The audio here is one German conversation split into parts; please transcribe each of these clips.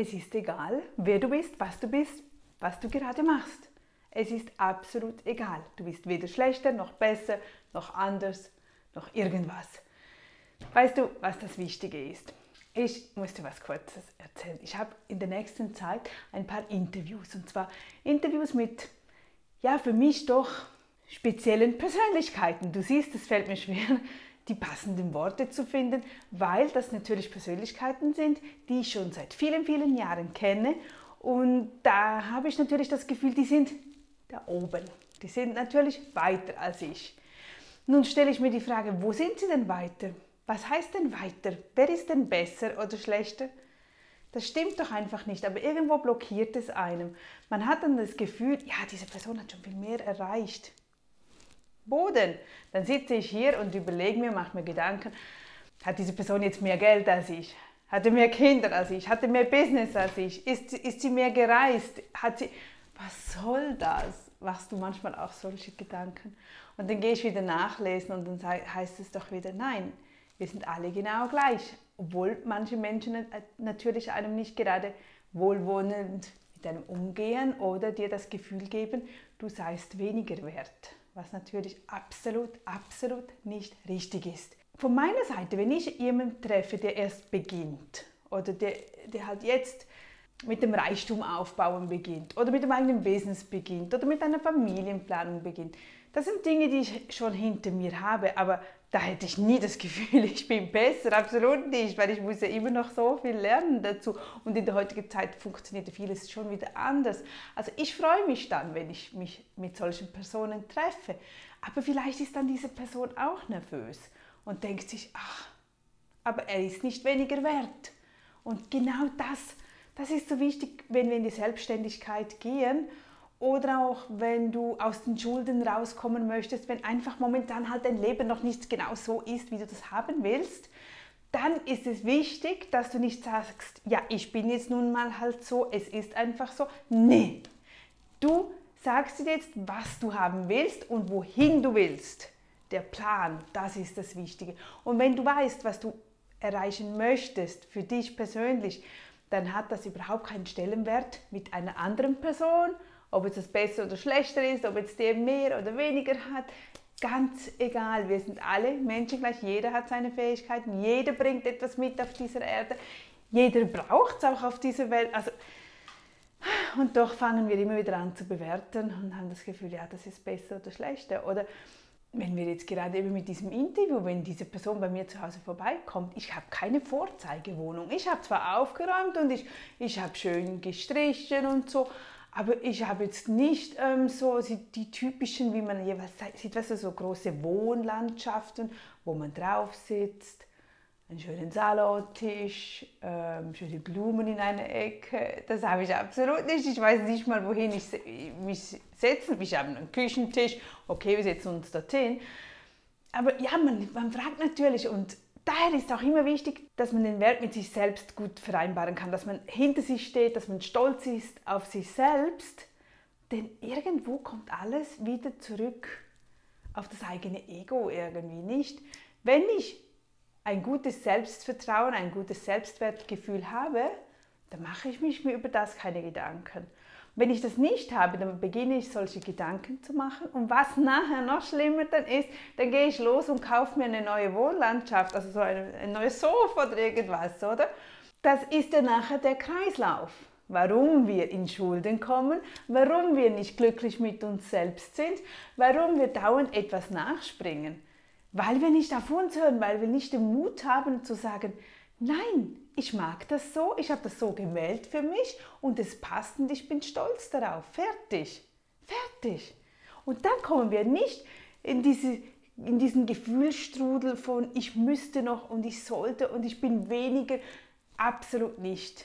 Es ist egal, wer du bist, was du bist, was du gerade machst. Es ist absolut egal. Du bist weder schlechter noch besser noch anders noch irgendwas. Weißt du, was das Wichtige ist? Ich muss dir was Kurzes erzählen. Ich habe in der nächsten Zeit ein paar Interviews und zwar Interviews mit, ja, für mich doch speziellen Persönlichkeiten. Du siehst, es fällt mir schwer, die passenden Worte zu finden, weil das natürlich Persönlichkeiten sind, die ich schon seit vielen, vielen Jahren kenne. Und da habe ich natürlich das Gefühl, die sind da oben. Die sind natürlich weiter als ich. Nun stelle ich mir die Frage, wo sind sie denn weiter? Was heißt denn weiter? Wer ist denn besser oder schlechter? Das stimmt doch einfach nicht, aber irgendwo blockiert es einem. Man hat dann das Gefühl, ja, diese Person hat schon viel mehr erreicht. Boden. Dann sitze ich hier und überlege mir, mache mir Gedanken, hat diese Person jetzt mehr Geld als ich? Hatte mehr Kinder als ich? Hatte mehr Business als ich? Ist, ist sie mehr gereist? Hat sie... Was soll das? Machst du manchmal auch solche Gedanken? Und dann gehe ich wieder nachlesen und dann heißt es doch wieder, nein, wir sind alle genau gleich. Obwohl manche Menschen natürlich einem nicht gerade wohlwollend mit einem umgehen oder dir das Gefühl geben, du seist weniger wert was natürlich absolut, absolut nicht richtig ist. Von meiner Seite, wenn ich jemanden treffe, der erst beginnt oder der, der halt jetzt mit dem Reichtum aufbauen beginnt oder mit dem eigenen Business beginnt oder mit einer Familienplanung beginnt, das sind Dinge, die ich schon hinter mir habe, aber da hätte ich nie das Gefühl, ich bin besser, absolut nicht, weil ich muss ja immer noch so viel lernen dazu und in der heutigen Zeit funktioniert vieles schon wieder anders. Also ich freue mich dann, wenn ich mich mit solchen Personen treffe, aber vielleicht ist dann diese Person auch nervös und denkt sich, ach, aber er ist nicht weniger wert. Und genau das, das ist so wichtig, wenn wir in die Selbstständigkeit gehen oder auch wenn du aus den Schulden rauskommen möchtest, wenn einfach momentan halt dein Leben noch nicht genau so ist, wie du das haben willst, dann ist es wichtig, dass du nicht sagst, ja, ich bin jetzt nun mal halt so, es ist einfach so. Nee, du sagst dir jetzt, was du haben willst und wohin du willst. Der Plan, das ist das Wichtige. Und wenn du weißt, was du erreichen möchtest für dich persönlich, dann hat das überhaupt keinen Stellenwert mit einer anderen Person ob jetzt das besser oder schlechter ist, ob jetzt der mehr oder weniger hat, ganz egal. Wir sind alle Menschen gleich. Jeder hat seine Fähigkeiten. Jeder bringt etwas mit auf dieser Erde. Jeder braucht es auch auf dieser Welt. Also, und doch fangen wir immer wieder an zu bewerten und haben das Gefühl, ja, das ist besser oder schlechter. Oder wenn wir jetzt gerade eben mit diesem Interview, wenn diese Person bei mir zu Hause vorbeikommt, ich habe keine Vorzeigewohnung. Ich habe zwar aufgeräumt und ich, ich habe schön gestrichen und so, aber ich habe jetzt nicht ähm, so die typischen, wie man jeweils sieht, weißt du, so große Wohnlandschaften, wo man drauf sitzt, einen schönen Salontisch, ähm, schöne Blumen in einer Ecke. Das habe ich absolut nicht. Ich weiß nicht mal, wohin ich mich setzen. Ich habe einen Küchentisch. Okay, wir setzen uns dorthin. Aber ja, man, man fragt natürlich und daher ist auch immer wichtig, dass man den Wert mit sich selbst gut vereinbaren kann, dass man hinter sich steht, dass man stolz ist auf sich selbst, denn irgendwo kommt alles wieder zurück auf das eigene Ego irgendwie nicht. Wenn ich ein gutes Selbstvertrauen, ein gutes Selbstwertgefühl habe, dann mache ich mich mir über das keine Gedanken. Wenn ich das nicht habe, dann beginne ich solche Gedanken zu machen. Und was nachher noch schlimmer dann ist, dann gehe ich los und kaufe mir eine neue Wohnlandschaft, also so ein, ein neues Sofa oder irgendwas, oder? Das ist ja nachher der Kreislauf. Warum wir in Schulden kommen, warum wir nicht glücklich mit uns selbst sind, warum wir dauernd etwas nachspringen. Weil wir nicht auf uns hören, weil wir nicht den Mut haben zu sagen, nein, ich mag das so, ich habe das so gewählt für mich und es passt und ich bin stolz darauf. Fertig. Fertig. Und dann kommen wir nicht in, diese, in diesen Gefühlsstrudel von ich müsste noch und ich sollte und ich bin weniger. Absolut nicht.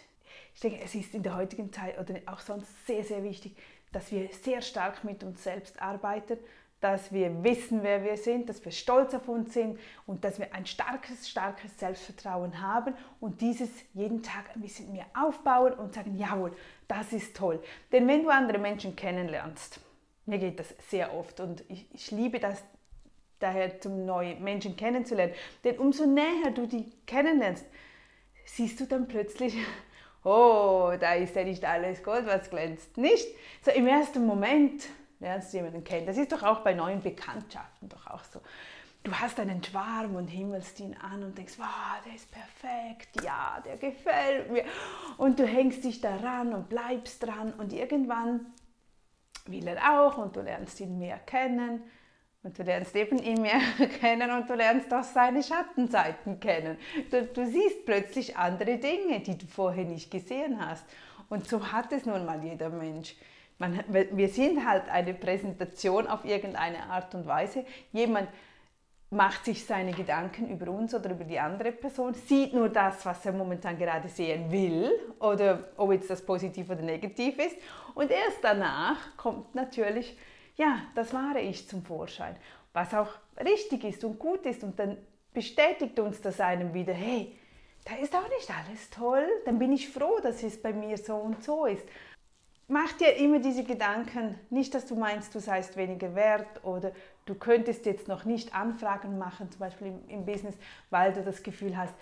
Ich denke, es ist in der heutigen Zeit oder auch sonst sehr, sehr wichtig, dass wir sehr stark mit uns selbst arbeiten dass wir wissen, wer wir sind, dass wir stolz auf uns sind und dass wir ein starkes, starkes Selbstvertrauen haben und dieses jeden Tag ein bisschen mehr aufbauen und sagen, jawohl, das ist toll. Denn wenn du andere Menschen kennenlernst, mir geht das sehr oft und ich, ich liebe das daher, zum neue Menschen kennenzulernen, denn umso näher du die kennenlernst, siehst du dann plötzlich, oh, da ist ja nicht alles Gold, was glänzt. Nicht. So im ersten Moment lernst du jemanden kennen. Das ist doch auch bei neuen Bekanntschaften doch auch so. Du hast einen Schwarm und himmelst ihn an und denkst, wow, der ist perfekt, ja, der gefällt mir. Und du hängst dich daran und bleibst dran und irgendwann will er auch und du lernst ihn mehr kennen und du lernst eben ihn mehr kennen und du lernst auch seine Schattenseiten kennen. Du, du siehst plötzlich andere Dinge, die du vorher nicht gesehen hast. Und so hat es nun mal jeder Mensch. Man, wir sind halt eine Präsentation auf irgendeine Art und Weise. Jemand macht sich seine Gedanken über uns oder über die andere Person, sieht nur das, was er momentan gerade sehen will oder ob jetzt das positiv oder negativ ist. Und erst danach kommt natürlich ja, das wahre Ich zum Vorschein, was auch richtig ist und gut ist. Und dann bestätigt uns das einem wieder, hey, da ist auch nicht alles toll, dann bin ich froh, dass es bei mir so und so ist. Mach dir immer diese Gedanken, nicht, dass du meinst, du seist weniger wert oder du könntest jetzt noch nicht Anfragen machen, zum Beispiel im, im Business, weil du das Gefühl hast,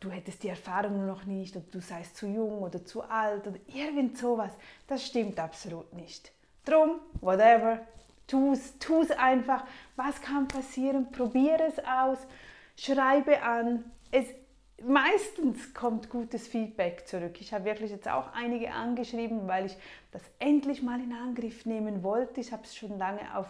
du hättest die Erfahrung noch nicht oder du seist zu jung oder zu alt oder irgend sowas. Das stimmt absolut nicht. Drum, whatever, tu es einfach. Was kann passieren? Probiere es aus, schreibe an. Es, meistens kommt gutes Feedback zurück. Ich habe wirklich jetzt auch einige angeschrieben, weil ich das endlich mal in Angriff nehmen wollte. Ich habe es schon lange auf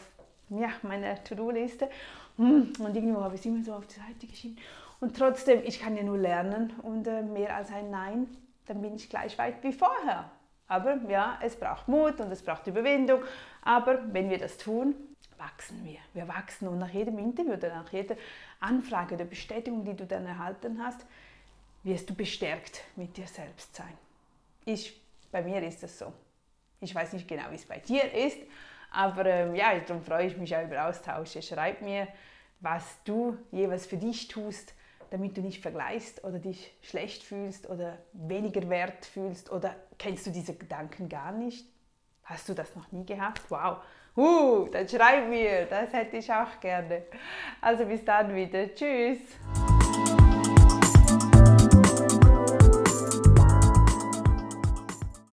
ja, meiner To-Do-Liste hm, und irgendwo habe ich es immer so auf die Seite geschrieben. Und trotzdem, ich kann ja nur lernen und äh, mehr als ein Nein, dann bin ich gleich weit wie vorher. Aber ja, es braucht Mut und es braucht Überwindung. Aber wenn wir das tun, wachsen wir. Wir wachsen und nach jedem Interview oder nach jeder Anfrage oder Bestätigung, die du dann erhalten hast, wirst du bestärkt mit dir selbst sein. Ich, bei mir ist es so. Ich weiß nicht genau, wie es bei dir ist, aber ähm, ja, darum freue ich mich auch über Austausche. Schreib mir, was du jeweils für dich tust, damit du nicht vergleichst oder dich schlecht fühlst oder weniger wert fühlst oder kennst du diese Gedanken gar nicht? Hast du das noch nie gehabt? Wow! Uh, dann schreib mir, das hätte ich auch gerne. Also bis dann wieder. Tschüss!